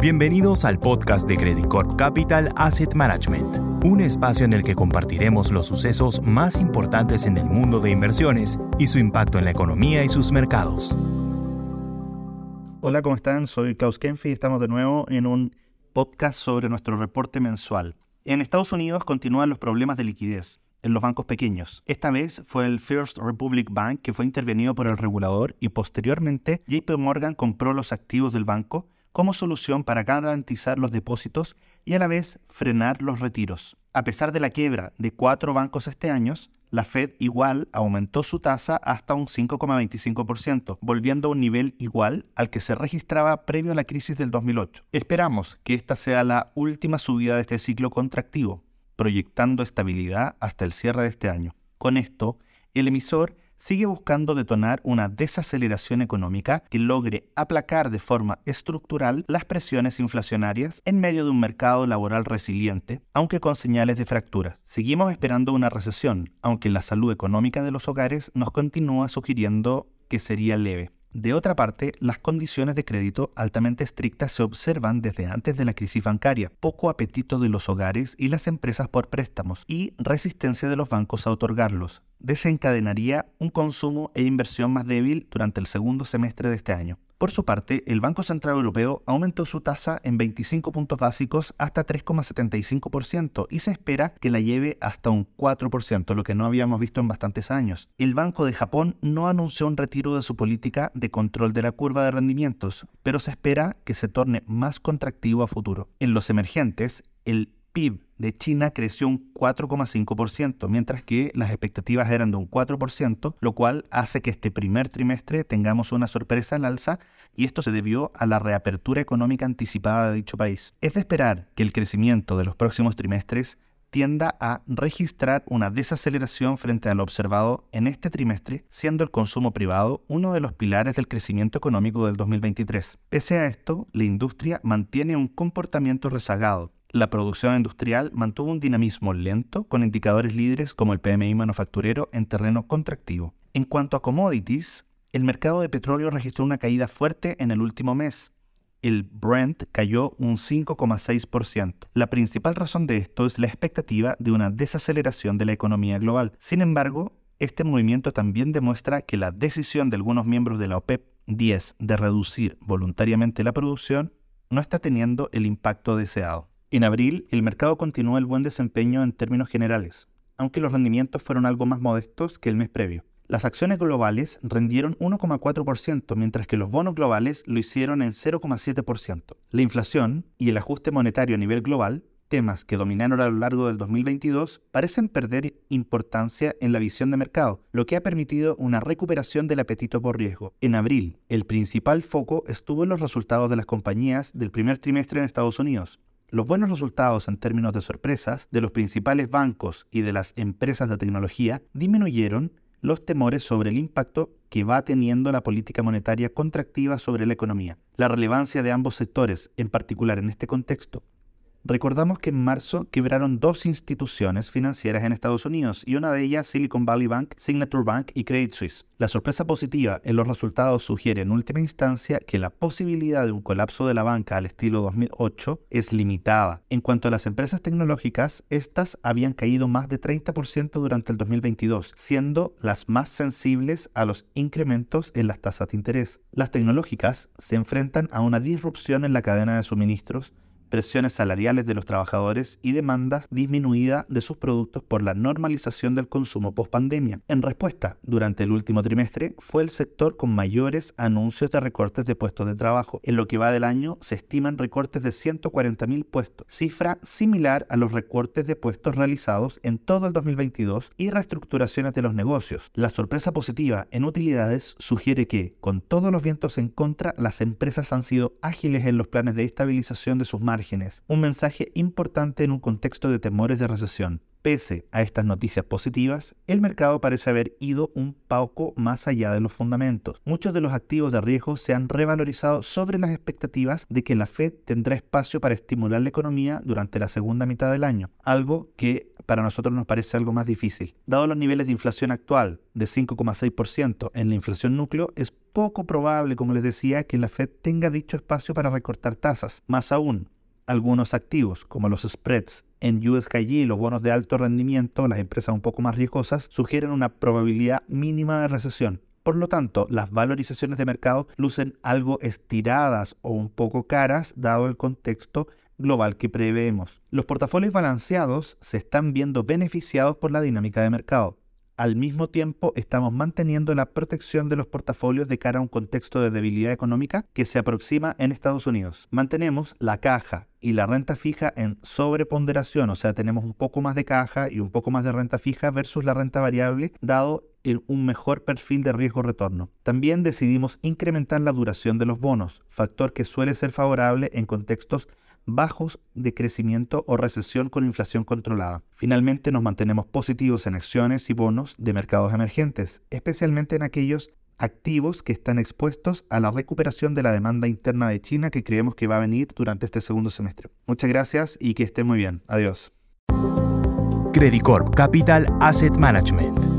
Bienvenidos al podcast de Credit Corp Capital Asset Management, un espacio en el que compartiremos los sucesos más importantes en el mundo de inversiones y su impacto en la economía y sus mercados. Hola, ¿cómo están? Soy Klaus Kenfi y estamos de nuevo en un podcast sobre nuestro reporte mensual. En Estados Unidos continúan los problemas de liquidez en los bancos pequeños. Esta vez fue el First Republic Bank que fue intervenido por el regulador y posteriormente JP Morgan compró los activos del banco como solución para garantizar los depósitos y a la vez frenar los retiros. A pesar de la quiebra de cuatro bancos este año, la Fed igual aumentó su tasa hasta un 5,25%, volviendo a un nivel igual al que se registraba previo a la crisis del 2008. Esperamos que esta sea la última subida de este ciclo contractivo, proyectando estabilidad hasta el cierre de este año. Con esto, el emisor sigue buscando detonar una desaceleración económica que logre aplacar de forma estructural las presiones inflacionarias en medio de un mercado laboral resiliente, aunque con señales de fractura. Seguimos esperando una recesión, aunque la salud económica de los hogares nos continúa sugiriendo que sería leve. De otra parte, las condiciones de crédito altamente estrictas se observan desde antes de la crisis bancaria, poco apetito de los hogares y las empresas por préstamos y resistencia de los bancos a otorgarlos, desencadenaría un consumo e inversión más débil durante el segundo semestre de este año. Por su parte, el Banco Central Europeo aumentó su tasa en 25 puntos básicos hasta 3,75% y se espera que la lleve hasta un 4%, lo que no habíamos visto en bastantes años. El Banco de Japón no anunció un retiro de su política de control de la curva de rendimientos, pero se espera que se torne más contractivo a futuro. En los emergentes, el PIB de China creció un 4,5%, mientras que las expectativas eran de un 4%, lo cual hace que este primer trimestre tengamos una sorpresa al alza y esto se debió a la reapertura económica anticipada de dicho país. Es de esperar que el crecimiento de los próximos trimestres tienda a registrar una desaceleración frente a lo observado en este trimestre, siendo el consumo privado uno de los pilares del crecimiento económico del 2023. Pese a esto, la industria mantiene un comportamiento rezagado, la producción industrial mantuvo un dinamismo lento con indicadores líderes como el PMI manufacturero en terreno contractivo. En cuanto a commodities, el mercado de petróleo registró una caída fuerte en el último mes. El Brent cayó un 5,6%. La principal razón de esto es la expectativa de una desaceleración de la economía global. Sin embargo, este movimiento también demuestra que la decisión de algunos miembros de la OPEP 10 de reducir voluntariamente la producción no está teniendo el impacto deseado. En abril, el mercado continuó el buen desempeño en términos generales, aunque los rendimientos fueron algo más modestos que el mes previo. Las acciones globales rendieron 1,4%, mientras que los bonos globales lo hicieron en 0,7%. La inflación y el ajuste monetario a nivel global, temas que dominaron a lo largo del 2022, parecen perder importancia en la visión de mercado, lo que ha permitido una recuperación del apetito por riesgo. En abril, el principal foco estuvo en los resultados de las compañías del primer trimestre en Estados Unidos, los buenos resultados en términos de sorpresas de los principales bancos y de las empresas de tecnología disminuyeron los temores sobre el impacto que va teniendo la política monetaria contractiva sobre la economía. La relevancia de ambos sectores, en particular en este contexto, Recordamos que en marzo quebraron dos instituciones financieras en Estados Unidos y una de ellas Silicon Valley Bank, Signature Bank y Credit Suisse. La sorpresa positiva en los resultados sugiere en última instancia que la posibilidad de un colapso de la banca al estilo 2008 es limitada. En cuanto a las empresas tecnológicas, estas habían caído más de 30% durante el 2022, siendo las más sensibles a los incrementos en las tasas de interés. Las tecnológicas se enfrentan a una disrupción en la cadena de suministros presiones salariales de los trabajadores y demandas disminuida de sus productos por la normalización del consumo post-pandemia. En respuesta, durante el último trimestre fue el sector con mayores anuncios de recortes de puestos de trabajo. En lo que va del año se estiman recortes de 140.000 puestos, cifra similar a los recortes de puestos realizados en todo el 2022 y reestructuraciones de los negocios. La sorpresa positiva en utilidades sugiere que, con todos los vientos en contra, las empresas han sido ágiles en los planes de estabilización de sus márgenes un mensaje importante en un contexto de temores de recesión. Pese a estas noticias positivas, el mercado parece haber ido un poco más allá de los fundamentos. Muchos de los activos de riesgo se han revalorizado sobre las expectativas de que la Fed tendrá espacio para estimular la economía durante la segunda mitad del año, algo que para nosotros nos parece algo más difícil. Dado los niveles de inflación actual de 5,6% en la inflación núcleo, es poco probable, como les decía, que la Fed tenga dicho espacio para recortar tasas. Más aún, algunos activos, como los spreads en US y los bonos de alto rendimiento, las empresas un poco más riesgosas, sugieren una probabilidad mínima de recesión. Por lo tanto, las valorizaciones de mercado lucen algo estiradas o un poco caras dado el contexto global que preveemos. Los portafolios balanceados se están viendo beneficiados por la dinámica de mercado. Al mismo tiempo, estamos manteniendo la protección de los portafolios de cara a un contexto de debilidad económica que se aproxima en Estados Unidos. Mantenemos la caja y la renta fija en sobreponderación, o sea, tenemos un poco más de caja y un poco más de renta fija versus la renta variable, dado un mejor perfil de riesgo-retorno. También decidimos incrementar la duración de los bonos, factor que suele ser favorable en contextos bajos de crecimiento o recesión con inflación controlada. Finalmente nos mantenemos positivos en acciones y bonos de mercados emergentes, especialmente en aquellos activos que están expuestos a la recuperación de la demanda interna de China que creemos que va a venir durante este segundo semestre. Muchas gracias y que esté muy bien. Adiós. Capital Asset Management